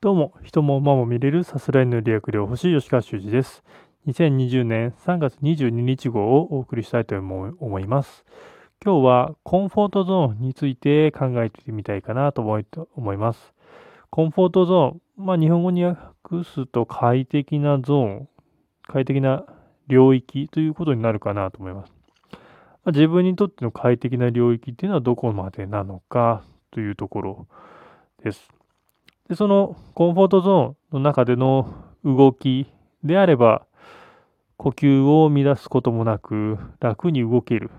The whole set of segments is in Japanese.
どうも、人も馬も見れるさすらいの理学療法士吉川修司です。2020年3月22日号をお送りしたいと思います。今日はコンフォートゾーンについて考えてみたいかなと思います。コンフォートゾーン、まあ、日本語に訳すと快適なゾーン、快適な領域ということになるかなと思います。ま、自分にとっての快適な領域っていうのはどこまでなのかというところです。で、そのコンフォートゾーンの中での動きであれば、呼吸を乱すこともなく楽に動ける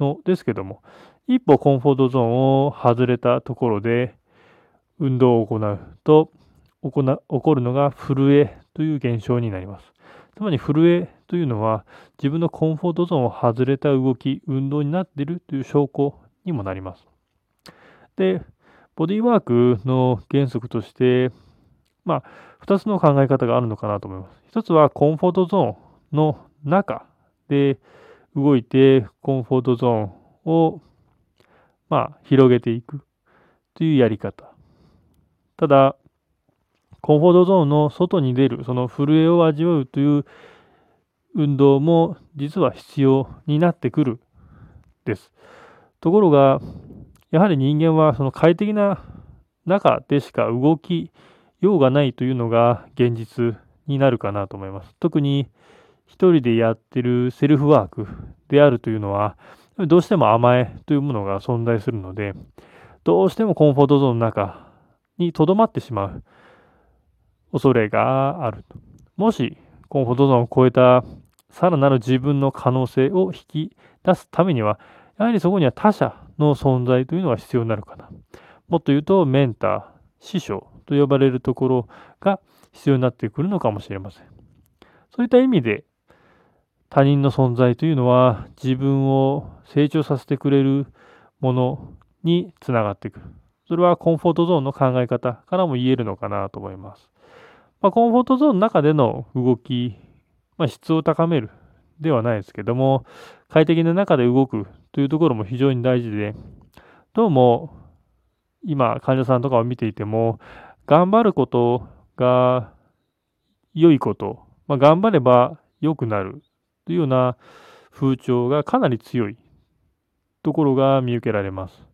のですけども、一歩コンフォートゾーンを外れたところで運動を行うと起こるのが震えという現象になります。つまり震えというのは自分のコンフォートゾーンを外れた動き、運動になっているという証拠にもなります。で、ボディーワークの原則として、まあ、2つの考え方があるのかなと思います。1つはコンフォートゾーンの中で動いて、コンフォートゾーンを、まあ、広げていくというやり方。ただ、コンフォートゾーンの外に出る、その震えを味わうという運動も実は必要になってくるです。ところが、やはり人間はその快適な中でしか動きようがないというのが現実になるかなと思います。特に一人でやってるセルフワークであるというのは、どうしても甘えというものが存在するので、どうしてもコンフォートゾーンの中にとどまってしまう恐れがあると。もしコンフォートゾーンを超えたさらなる自分の可能性を引き出すためには、やはりそこには他者の存在というのが必要になるかな。もっと言うと、メンター、師匠と呼ばれるところが必要になってくるのかもしれません。そういった意味で、他人の存在というのは自分を成長させてくれるものにつながってくる。それはコンフォートゾーンの考え方からも言えるのかなと思います。まあ、コンフォートゾーンの中での動き、まあ、質を高めるではないですけども、快適な中で動くというところも非常に大事で、どうも今患者さんとかを見ていても、頑張ることが良いこと、まあ、頑張れば良くなるというような風潮がかなり強いところが見受けられます。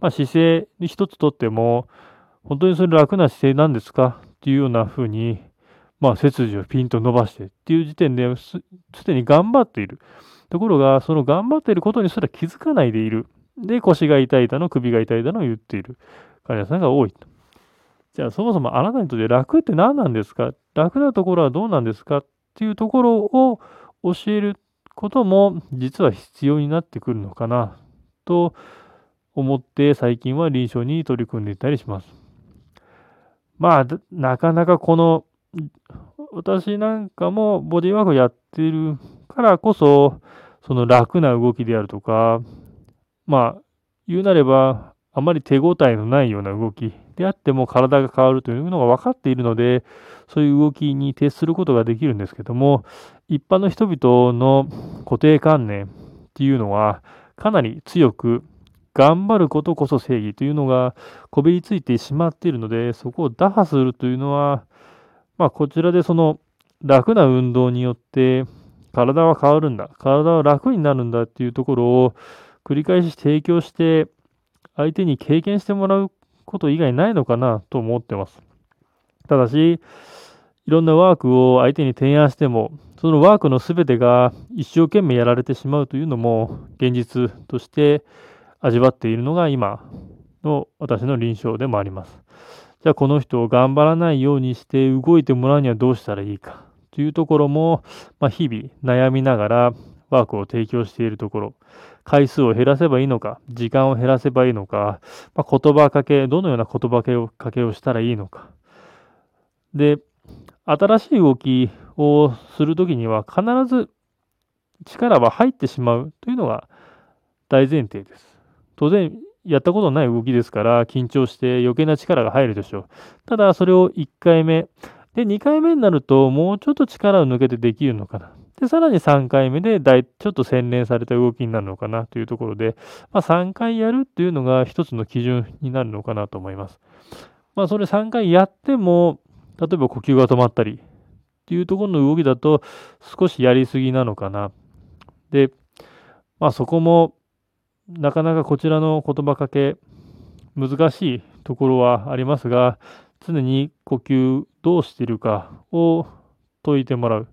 まあ、姿勢に一つとっても、本当にそれ楽な姿勢なんですか？っていうような風にまあ、背筋をピンと伸ばしてっていう時点ですでに頑張っている。ところが、その頑張っていることにすら気づかないでいる。で、腰が痛いだの、首が痛いだのを言っている患者さんが多いと。じゃあ、そもそもあなたにとって楽って何なんですか？楽なところはどうなんですか？っていうところを教えることも実は必要になってくるのかなと思って最近は臨床に取り組んでいたりします。まあ、なかなかこの私なんかもボディーワークやってるからこそ、その楽な動きであるとか、まあ、言うなれば、あまり手応えのないような動きであっても体が変わるというのが分かっているので、そういう動きに徹することができるんですけども、一般の人々の固定観念っていうのは、かなり強く頑張ることこそ正義というのがこびりついてしまっているので、そこを打破するというのは、まあ、こちらでその楽な運動によって体は変わるんだ、体は楽になるんだっていうところを繰り返し提供して相手に経験してもらうこと以外ないのかなと思ってます。ただし、いろんなワークを相手に提案しても、そのワークの全てが一生懸命やられてしまうというのも現実として味わっているのが今の私の臨床でもあります。じゃあこの人を頑張らないようにして動いてもらうにはどうしたらいいかというところも、まあ、日々悩みながらワークを提供しているところ、回数を減らせばいいのか、時間を減らせばいいのか、まあ、言葉かけ、どのような言葉かけをしたらいいのか。で、新しい動きをするときには必ず力は入ってしまうというのが大前提です。当然、やったことない動きですから、緊張して余計な力が入るでしょう。ただ、それを1回目。で、2回目になると、もうちょっと力を抜けてできるのかな。で、さらに3回目でちょっと洗練された動きになるのかなというところで、まあ、3回やるっていうのが一つの基準になるのかなと思います。まあ、それ3回やっても、例えば呼吸が止まったりっていうところの動きだと少しやりすぎなのかな。で、まあそこもなかなかこちらの言葉かけ難しいところはありますが、常に呼吸どうしているかを解いてもらう。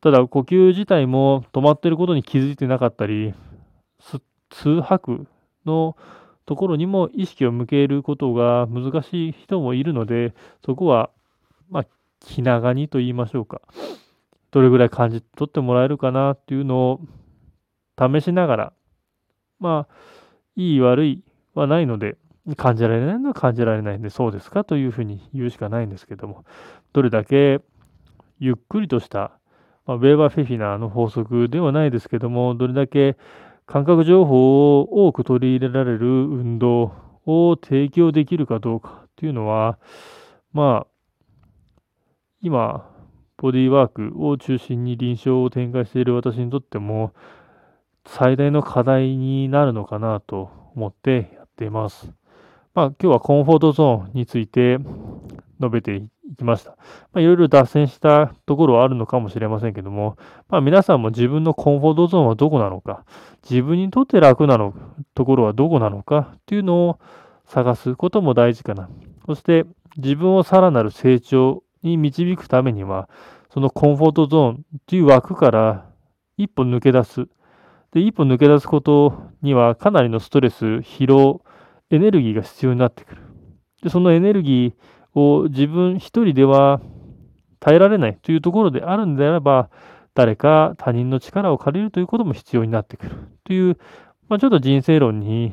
ただ呼吸自体も止まっていることに気づいてなかったり、通吐のところにも意識を向けることが難しい人もいるので、そこは、まあ、気長にと言いましょうか。どれぐらい感じ取ってもらえるかなっていうのを試しながら、まあ、いい悪いはないので、感じられないのは感じられないんで、そうですかというふうに言うしかないんですけども、どれだけゆっくりとした、まあ、ウェーバー・フェフィナーの法則ではないですけども、どれだけ感覚情報を多く取り入れられる運動を提供できるかどうかっていうのは、まあ、今、ボディーワークを中心に臨床を展開している私にとっても、最大の課題になるのかなと思ってやっています。まあ、今日はコンフォートゾーンについて述べていきました。ま、いろいろ脱線したところはあるのかもしれませんけども、まあ、皆さんも自分のコンフォートゾーンはどこなのか、自分にとって楽なのところはどこなのかっていうのを探すことも大事かな。そして自分をさらなる成長に導くためには、そのコンフォートゾーンという枠から一歩抜け出す。で、一歩抜け出すことにはかなりのストレス、疲労、エネルギーが必要になってくる。で、そのエネルギーを自分一人では耐えられないというところであるんであれば、誰か他人の力を借りるということも必要になってくるという、まあ、ちょっと人生論に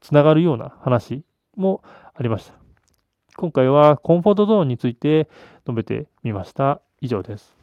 つながるような話もありました。今回はコンフォートゾーンについて述べてみました。以上です。